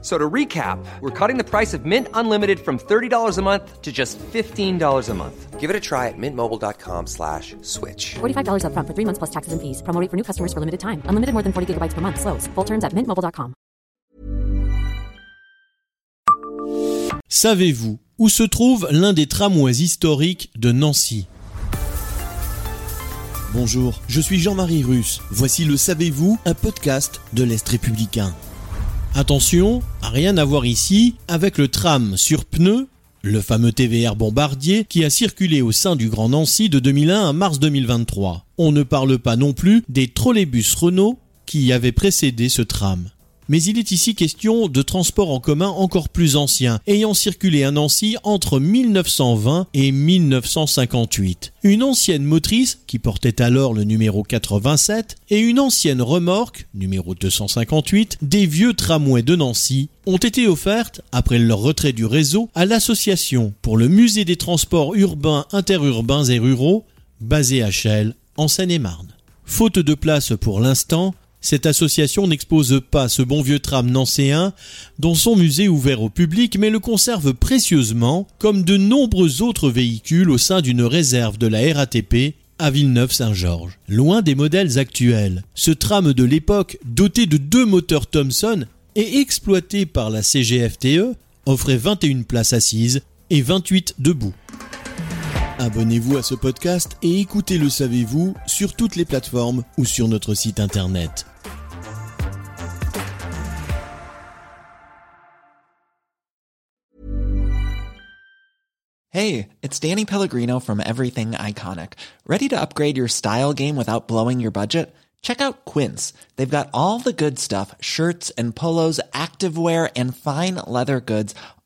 So to recap, we're cutting the price of Mint Unlimited from $30 a month to just $15 a month. Give it a try at mintmobile.com slash switch. $45 upfront for three months plus taxes and fees. Promo rate for new customers for limited time. Unlimited more than 40 gigabytes per month. Slows. Full terms at mintmobile.com. Savez-vous où se trouve l'un des tramways historiques de Nancy? Bonjour, je suis Jean-Marie Russe. Voici le Savez-vous, un podcast de l'Est républicain. Attention, rien à voir ici avec le tram sur pneus, le fameux TVR Bombardier qui a circulé au sein du Grand Nancy de 2001 à mars 2023. On ne parle pas non plus des trolleybus Renault qui avaient précédé ce tram. Mais il est ici question de transports en commun encore plus anciens, ayant circulé à Nancy entre 1920 et 1958. Une ancienne motrice, qui portait alors le numéro 87, et une ancienne remorque, numéro 258, des vieux tramways de Nancy, ont été offertes, après leur retrait du réseau, à l'association pour le musée des transports urbains, interurbains et ruraux, basé à Chelles, en Seine-et-Marne. Faute de place pour l'instant, cette association n'expose pas ce bon vieux tram nancéen dans son musée ouvert au public, mais le conserve précieusement, comme de nombreux autres véhicules au sein d'une réserve de la RATP à Villeneuve-Saint-Georges. Loin des modèles actuels, ce tram de l'époque, doté de deux moteurs Thomson et exploité par la CGFTE, offrait 21 places assises et 28 debout. Abonnez-vous à ce podcast et écoutez Le Savez-vous sur toutes les plateformes ou sur notre site internet. Hey, it's Danny Pellegrino from Everything Iconic. Ready to upgrade your style game without blowing your budget? Check out Quince. They've got all the good stuff shirts and polos, activewear, and fine leather goods,